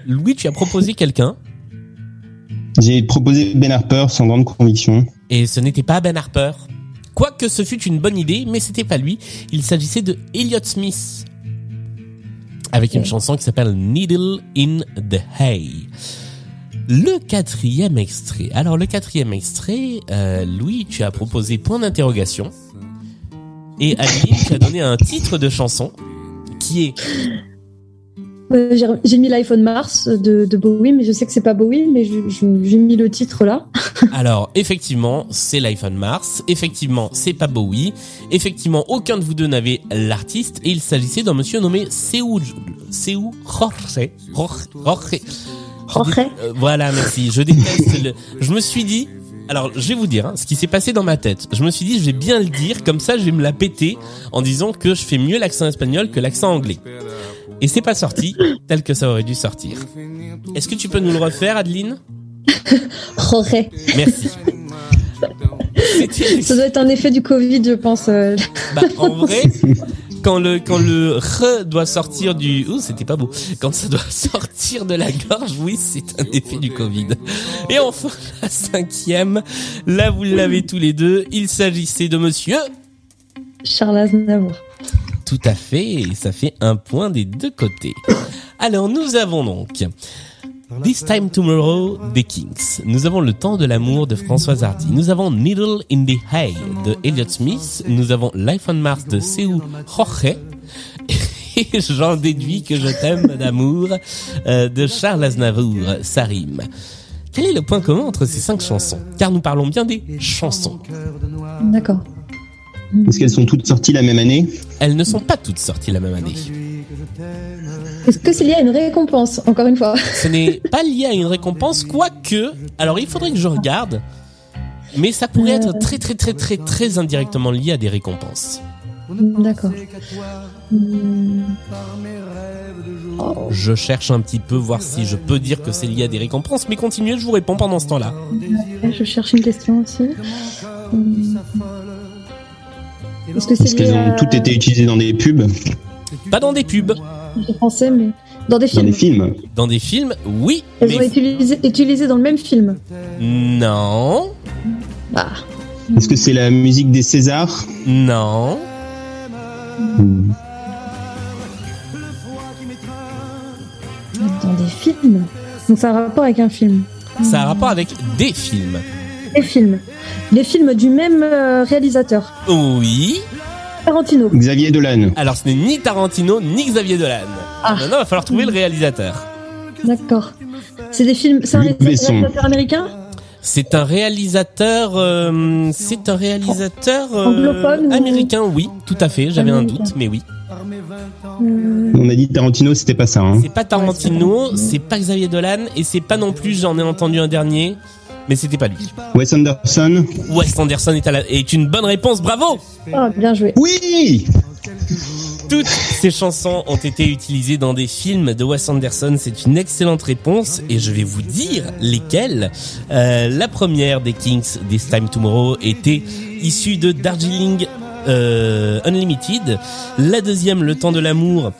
Louis, tu as proposé quelqu'un J'ai proposé Ben Harper sans grande conviction. et ce n'était pas Ben Harper. Quoique ce fut une bonne idée, mais c'était pas lui. Il s'agissait de Elliott Smith. Avec une chanson qui s'appelle Needle in the Hay. Le quatrième extrait. Alors le quatrième extrait, euh, Louis, tu as proposé point d'interrogation. Et Adeline, tu as donné un titre de chanson qui est j'ai- mis l'iPhone Mars de, de Bowie, mais je sais que c'est pas Bowie, mais j'ai mis le titre là. Alors, effectivement, c'est l'iPhone Mars. Effectivement, c'est pas Bowie. Effectivement, aucun de vous deux n'avait l'artiste. Et il s'agissait d'un monsieur nommé Seu, Seu Jorge. Jorge. Jorge. Jorge. Euh, voilà, merci. Je déteste le... Je me suis dit... Alors, je vais vous dire hein, ce qui s'est passé dans ma tête. Je me suis dit, je vais bien le dire, comme ça je vais me la péter en disant que je fais mieux l'accent espagnol que l'accent anglais. Et c'est pas sorti tel que ça aurait dû sortir. Est-ce que tu peux nous le refaire, Adeline Jorge. Merci. Ça doit être un effet du Covid, je pense. euh. Bah, en vrai, quand le quand le re doit sortir du ouh c'était pas beau quand ça doit sortir de la gorge oui c'est un effet du Covid et enfin la cinquième là vous l'avez tous les deux il s'agissait de Monsieur Charles Aznavour. Tout à fait et ça fait un point des deux côtés alors nous avons donc This Time Tomorrow des Kings. Nous avons Le Temps de l'amour de Françoise Hardy. Nous avons Needle in the Hay de Elliott Smith. Nous avons Life on Mars de Seu Jorge. Et j'en déduis que je t'aime d'amour euh, de Charles Aznavour. Ça rime. Quel est le point commun entre ces cinq chansons? Car nous parlons bien des chansons. D'accord. Est-ce qu'elles sont toutes sorties la même année Elles ne sont pas toutes sorties la même année. Est-ce que c'est lié à une récompense, encore une fois Ce n'est pas lié à une récompense, quoique. Alors il faudrait que je regarde. Mais ça pourrait être très très très très très indirectement lié à des récompenses. D'accord. Hmm. Oh, Je cherche un petit peu voir si je peux dire que c'est lié à des récompenses, mais continuez, je vous réponds pendant ce temps-là. je cherche une question aussi. Hmm. Est-ce que Est-ce qu'elles ont toutes été utilisées dans des pubs Pas dans des pubs, Je pensais, mais dans des Dans films. des films dans des films, oui, Elles ont mais été utilisées, utilisées dans le même film. non, Ah. Est-ce que c'est la musique des Césars non. Dans des films. Donc ça a un rapport avec un film. ça a un rapport avec des films. Des films. Les films du même euh, réalisateur. Oui, Tarantino. Xavier Dolan. Alors ce n'est ni Tarantino ni Xavier Dolan. Ah. Maintenant, il va falloir trouver le réalisateur. D'accord. C'est des films. C'est un Luc Besson. réalisateur américain? C'est un réalisateur, euh, c'est un réalisateur euh, Anglophone ou- américain, oui, tout à fait. J'avais un doute, mais oui. On a dit Tarantino, c'était pas ça. Hein. C'est pas Tarantino, c'est pas Xavier Dolan, et c'est pas non plus. J'en ai entendu un dernier, mais c'était pas lui. Wes Anderson. Wes Anderson est, à la- est une bonne réponse, bravo. Ah, bien joué. Oui Toutes ces chansons ont été utilisées dans des films de Wes Anderson. C'est une excellente réponse et je vais vous dire lesquelles. Euh, la première des Kings, This Time Tomorrow, était issue de Darjeeling euh, Unlimited. La deuxième, Le Temps de l'amour,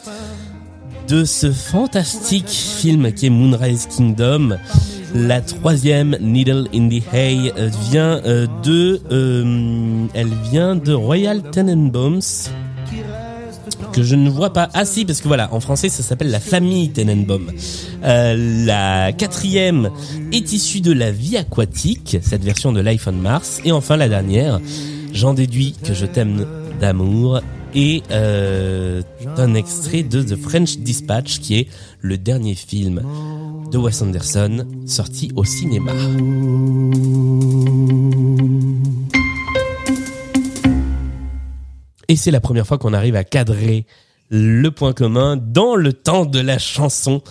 de ce fantastique film qui est Moonrise Kingdom. La troisième, Needle in the Hay, vient euh, de, euh, elle vient de Royal Tenenbaums que je ne vois pas. Ah si, parce que voilà, en français, ça s'appelle la famille Tenenbaum. Euh, la quatrième est issue de la vie aquatique, cette version de Life on Mars. Et enfin, la dernière, j'en déduis que je t'aime d'amour et euh, un extrait de The French Dispatch, qui est le dernier film de Wes Anderson sorti au cinéma. Et c'est la première fois qu'on arrive à cadrer le point commun dans le temps de la chanson,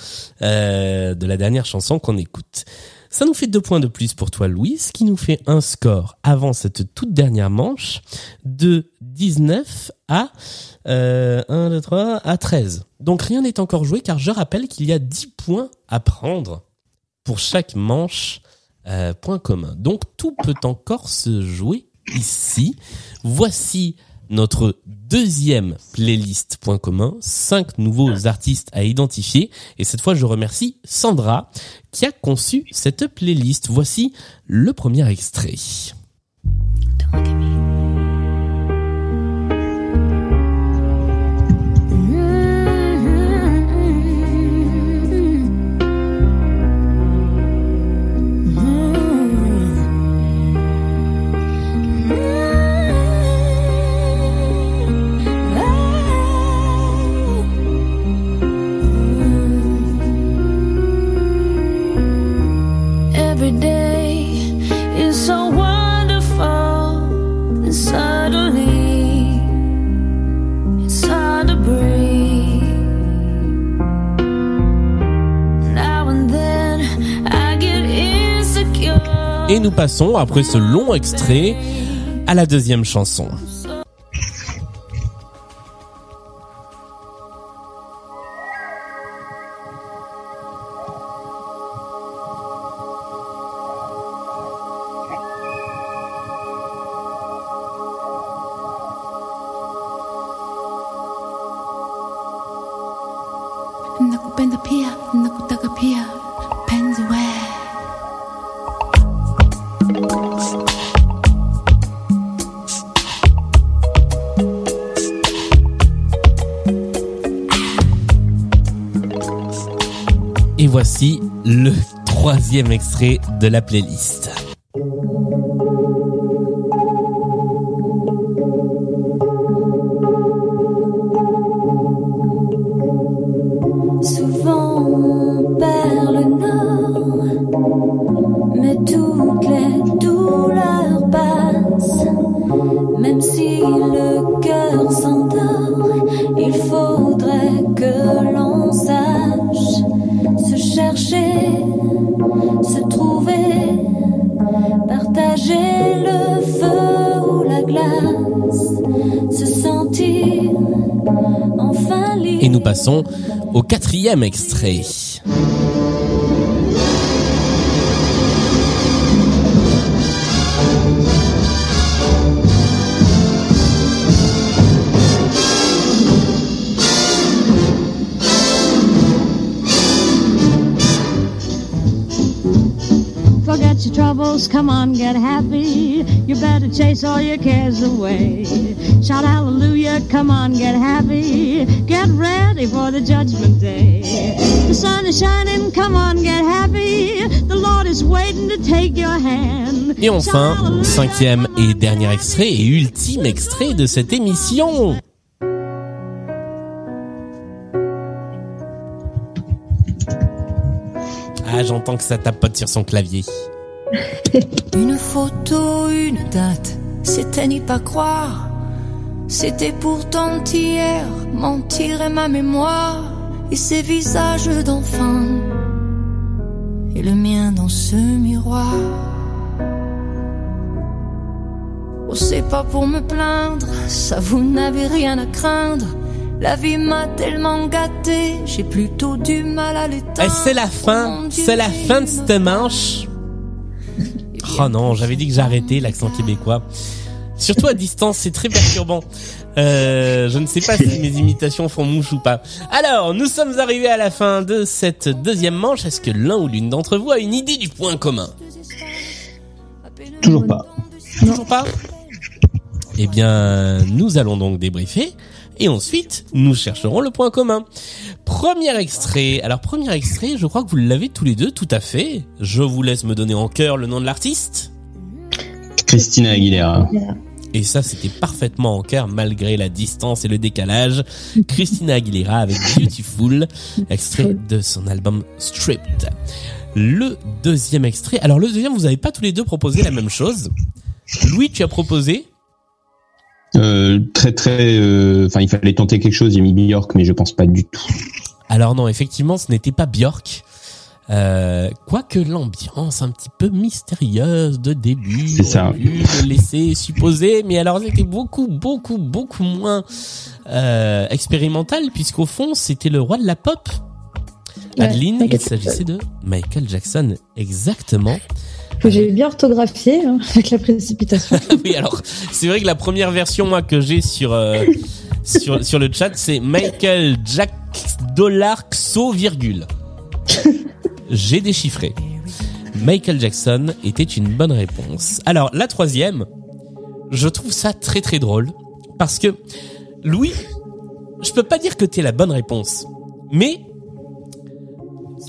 euh, de la dernière chanson qu'on écoute. Ça nous fait deux points de plus pour toi, Louis, ce qui nous fait un score avant cette toute dernière manche de 19 à euh, 1, 2, 3, à 13. Donc rien n'est encore joué car je rappelle qu'il y a 10 points à prendre pour chaque manche euh, point commun. Donc tout peut encore se jouer ici. Voici notre deuxième playlist point commun, cinq nouveaux artistes à identifier. Et cette fois, je remercie Sandra qui a conçu cette playlist. Voici le premier extrait. Et nous passons, après ce long extrait, à la deuxième chanson. Extrait de la playlist. Au quatrième extrait. Forget your troubles, come on, get happy. You better chase all your cares away. Et enfin, cinquième et dernier extrait et ultime extrait de cette émission. Ah, j'entends que ça tapote sur son clavier. Une photo, une date, c'était n'y pas croire. C'était pourtant hier, mentir est ma mémoire. Et ces visages d'enfants, et le mien dans ce miroir. Oh, c'est pas pour me plaindre, ça vous n'avez rien à craindre. La vie m'a tellement gâté, j'ai plutôt du mal à Eh, l'éteindre. c'est la fin, c'est la fin de cette manche. Oh non, j'avais dit que j'arrêtais l'accent québécois. Surtout à distance, c'est très perturbant. Euh, je ne sais pas si mes imitations font mouche ou pas. Alors, nous sommes arrivés à la fin de cette deuxième manche. Est-ce que l'un ou l'une d'entre vous a une idée du point commun? Toujours pas. Toujours pas? Eh bien, nous allons donc débriefer. Et ensuite, nous chercherons le point commun. Premier extrait. Alors, premier extrait, je crois que vous l'avez tous les deux, tout à fait. Je vous laisse me donner en cœur le nom de l'artiste. Christina Aguilera. Et ça, c'était parfaitement en cœur malgré la distance et le décalage. Christina Aguilera avec Beautiful, extrait de son album Stripped. Le deuxième extrait. Alors, le deuxième, vous avez pas tous les deux proposé la même chose. Louis, tu as proposé Euh, très très. euh, Enfin, il fallait tenter quelque chose. J'ai mis Björk, mais je pense pas du tout. Alors non, effectivement, ce n'était pas Björk. Euh, quoique l'ambiance un petit peu mystérieuse de début, C'est ça. le laisser supposer, mais alors c'était beaucoup, beaucoup, beaucoup moins euh, expérimental, puisqu'au fond c'était le roi de la pop. Ouais, Adeline, il s'agissait de Michael Jackson, exactement. Que j'ai bien orthographié hein, avec la précipitation. oui, alors c'est vrai que la première version moi que j'ai sur euh, sur sur le chat, c'est Michael Jack dollar xo virgule. J'ai déchiffré. Michael Jackson était une bonne réponse. Alors la troisième, je trouve ça très très drôle parce que Louis, je peux pas dire que t'es la bonne réponse, mais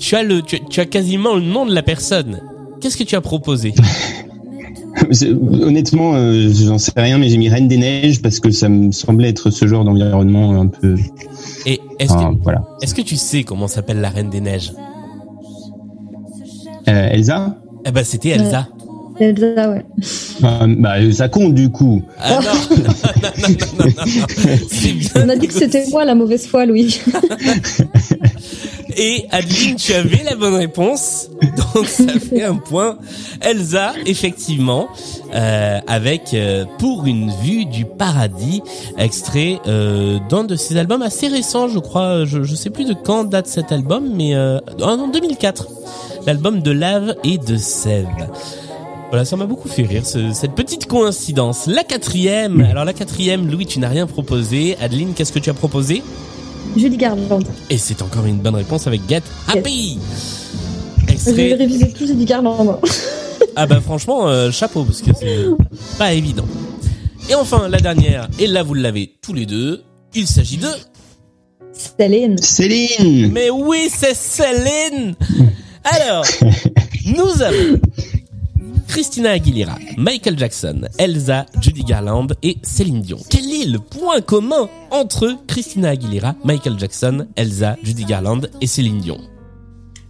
tu as le tu, tu as quasiment le nom de la personne. Qu'est-ce que tu as proposé Honnêtement, euh, j'en sais rien, mais j'ai mis Reine des Neiges parce que ça me semblait être ce genre d'environnement un peu. Et est-ce que voilà. est-ce que tu sais comment s'appelle la Reine des Neiges Euh, Elsa? Eh ben c'était Elsa. Elsa, ouais. Ah, Bah, ça compte du coup. Ah non, non, non, non, non, non. C'est bien. On a dit que c'était moi la mauvaise foi, Louis. Et Adeline, tu avais la bonne réponse, donc ça fait un point. Elsa, effectivement, euh, avec euh, pour une vue du paradis, extrait euh, d'un de ses albums assez récents, je crois. Je, je sais plus de quand date cet album, mais euh, en 2004, l'album de Lave et de Sève. Voilà, ça m'a beaucoup fait rire, ce- cette petite coïncidence. La quatrième, alors la quatrième, Louis, tu n'as rien proposé. Adeline, qu'est-ce que tu as proposé? Julie Garland. Et c'est encore une bonne réponse avec Get Happy. Je vais Extrait. réviser tout Julie Garland. Ah bah franchement, euh, chapeau, parce que c'est pas évident. Et enfin, la dernière, et là vous l'avez tous les deux, il s'agit de... Céline. Céline Mais oui, c'est Céline Alors, nous avons Christina Aguilera, Michael Jackson, Elsa, Judy Garland et Céline Dion. Quel est le point commun entre Christina Aguilera, Michael Jackson, Elsa, Judy Garland et Céline Dion?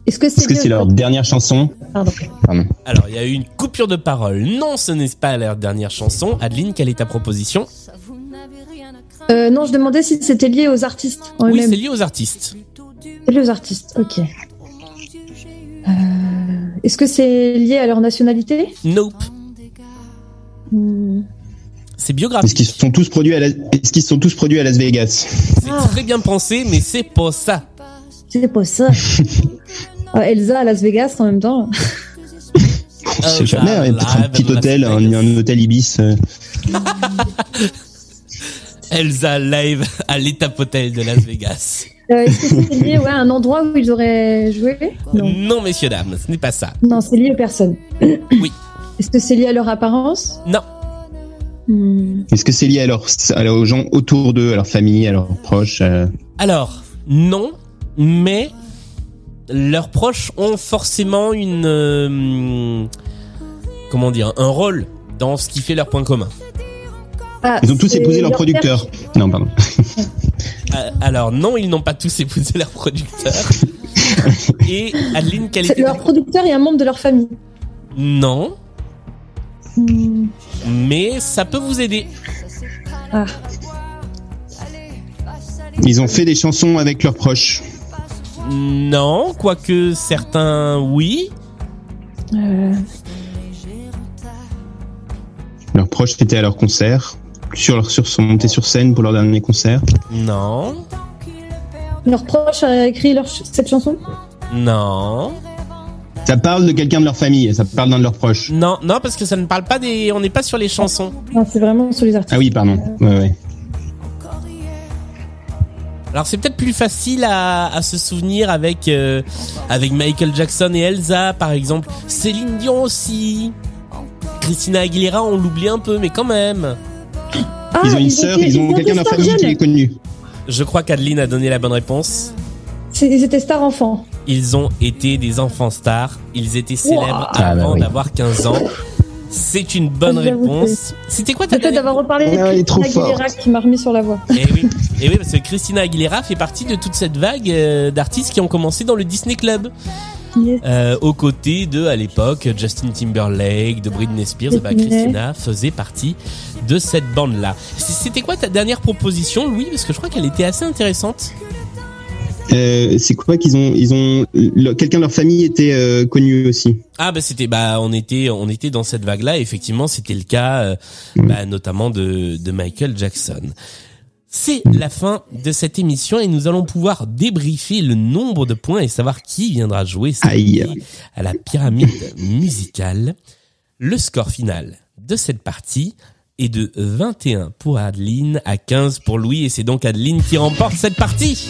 Est-ce que c'est leur dernière chanson? Pardon. Pardon. Alors, il y a eu une coupure de parole. Non, ce n'est pas leur dernière chanson. Adeline, quelle est ta proposition? Euh, non, je demandais si c'était lié aux artistes en Oui, c'est lié aux artistes. C'est lié aux artistes, ok. Euh, Est-ce que c'est lié à leur nationalité? Nope. Hmm. C'est biographique. Est-ce qu'ils sont tous produits à Las... Est-ce qu'ils sont tous produits à Las Vegas? C'est très bien pensé, mais c'est pas ça. C'est pas ça. Ah, Elsa à Las Vegas en même temps. On sait jamais, hein, il y a peut-être un petit hôtel, un, un hôtel Ibis. Elsa live à l'étape hôtel de Las Vegas. Euh, Est-ce que c'est lié ouais, à un endroit où ils auraient joué? Non. Non, messieurs, dames, ce n'est pas ça. Non, c'est lié aux personnes. Oui. Est-ce que c'est lié à leur apparence? Non. Hmm. Est-ce que c'est lié à leur, à leur- aux gens autour d'eux, à leur famille, à leurs proches euh, Alors, non, mais leurs proches ont forcément une euh, comment dire un rôle dans ce qui fait leur point commun. Ah, Ils ont tous épousé leur leur producteur. Non, pardon. Euh, alors non, ils n'ont pas tous épousé leur producteur. Et Adeline, était leur producteur et un membre de leur famille. Non, Hmm. mais ça peut vous aider. Ah. Ils ont fait des chansons avec leurs proches. Non, quoique certains oui. Euh, Leurs proches étaient à leur concert. Sur leur, sur, sont montés sur scène pour leur dernier concert. Non, leur proche a écrit leur ch- cette chanson? Non, Ça parle de quelqu'un de leur famille, ça parle d'un de leurs proches. non, non, parce que ça ne parle pas des. On n'est pas sur les chansons. Non, c'est vraiment sur les artistes. Ah oui, pardon. Ouais, ouais. Alors c'est peut-être plus facile à, à se souvenir avec euh, avec Michael Jackson et Elsa par exemple. Céline Dion aussi. Christina Aguilera, on l'oublie un peu, mais quand même. Ah, Ils ont une sœur, ils ont quelqu'un stars famille qui est connu. Je crois qu'Adeline a donné la bonne réponse. Ils étaient stars enfants. Ils ont été des enfants stars. Ils étaient célèbres Wow. Ah, bah avant oui. d'avoir 15 ans. C'est une bonne réponse. C'était quoi ta Peut-être d'avoir reparlé de Christina Aguilera qui m'a remis sur la voie. Eh oui, eh oui, parce que Christina Aguilera fait partie de toute cette vague euh, d'artistes qui ont commencé dans le Disney Club. Yes. Euh, aux côtés de, à l'époque, Justin Timberlake, de Britney Spears, et bah. Christina faisait partie de cette bande-là. C'était quoi ta dernière proposition, Louis? Parce que je crois qu'elle était assez intéressante. Euh, c'est quoi qu'ils ont Ils ont le- quelqu'un de leur famille était euh, connu aussi. Ah bah c'était bah on était on était dans cette vague-là. Effectivement, c'était le cas, euh, bah, notamment de de Michael Jackson. C'est la fin de cette émission et nous allons pouvoir débriefer le nombre de points et savoir qui viendra jouer à la pyramide musicale. Le score final de cette partie est de 21 pour Adeline à 15 pour Louis et c'est donc Adeline qui remporte cette partie.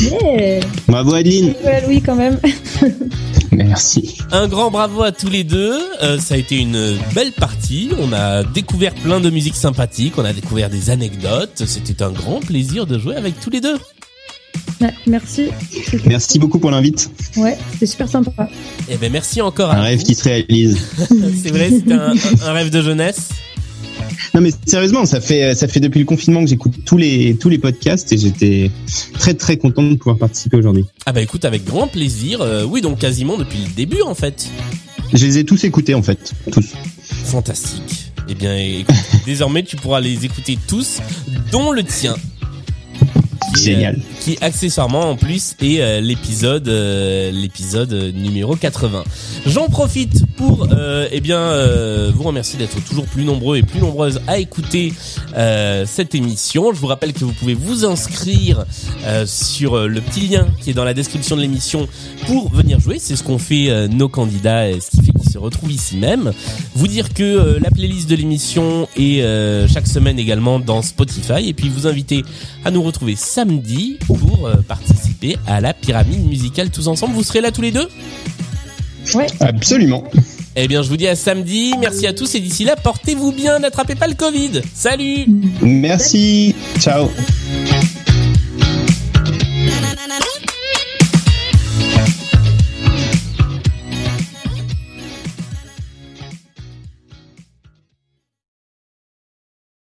Yeah. Bravo Adeline. Ouais, Louis quand même. Merci. Un grand bravo à tous les deux. Euh, ça a été une belle partie. On a découvert plein de musiques sympathiques. On a découvert des anecdotes. C'était un grand plaisir de jouer avec tous les deux. Ouais, merci. Merci beaucoup pour l'invite. Ouais, c'était super sympa. Eh ben merci encore Un rêve qui se réalise. C'est vrai, c'était un rêve de jeunesse. Non mais sérieusement, ça fait ça fait depuis le confinement que j'écoute tous les tous les podcasts et j'étais très très content de pouvoir participer aujourd'hui. Ah bah écoute, avec grand plaisir. Euh, oui, donc quasiment depuis le début en fait. Je les ai tous écoutés en fait, tous. Fantastique. Eh bien, écoute, désormais tu pourras les écouter tous, dont le tien. Qui, Génial. euh, qui accessoirement en plus est euh, l'épisode euh, l'épisode numéro 80. J'en profite pour euh, eh bien euh, vous remercier d'être toujours plus nombreux et plus nombreuses à écouter euh, cette émission. Je vous rappelle que vous pouvez vous inscrire euh, sur le petit lien qui est dans la description de l'émission pour venir jouer. C'est ce qu'ont fait euh, nos candidats et ce qui fait qu'ils se retrouvent ici même. Vous dire que euh, la playlist de l'émission est euh, chaque semaine également dans Spotify et puis vous inviter à nous retrouver samedi pour euh, participer à la pyramide musicale tous ensemble. Vous serez là tous les deux? Ouais. Absolument. Eh bien, je vous dis à samedi. Merci à tous et d'ici là, portez-vous bien, n'attrapez pas le Covid. Salut Merci. Ciao.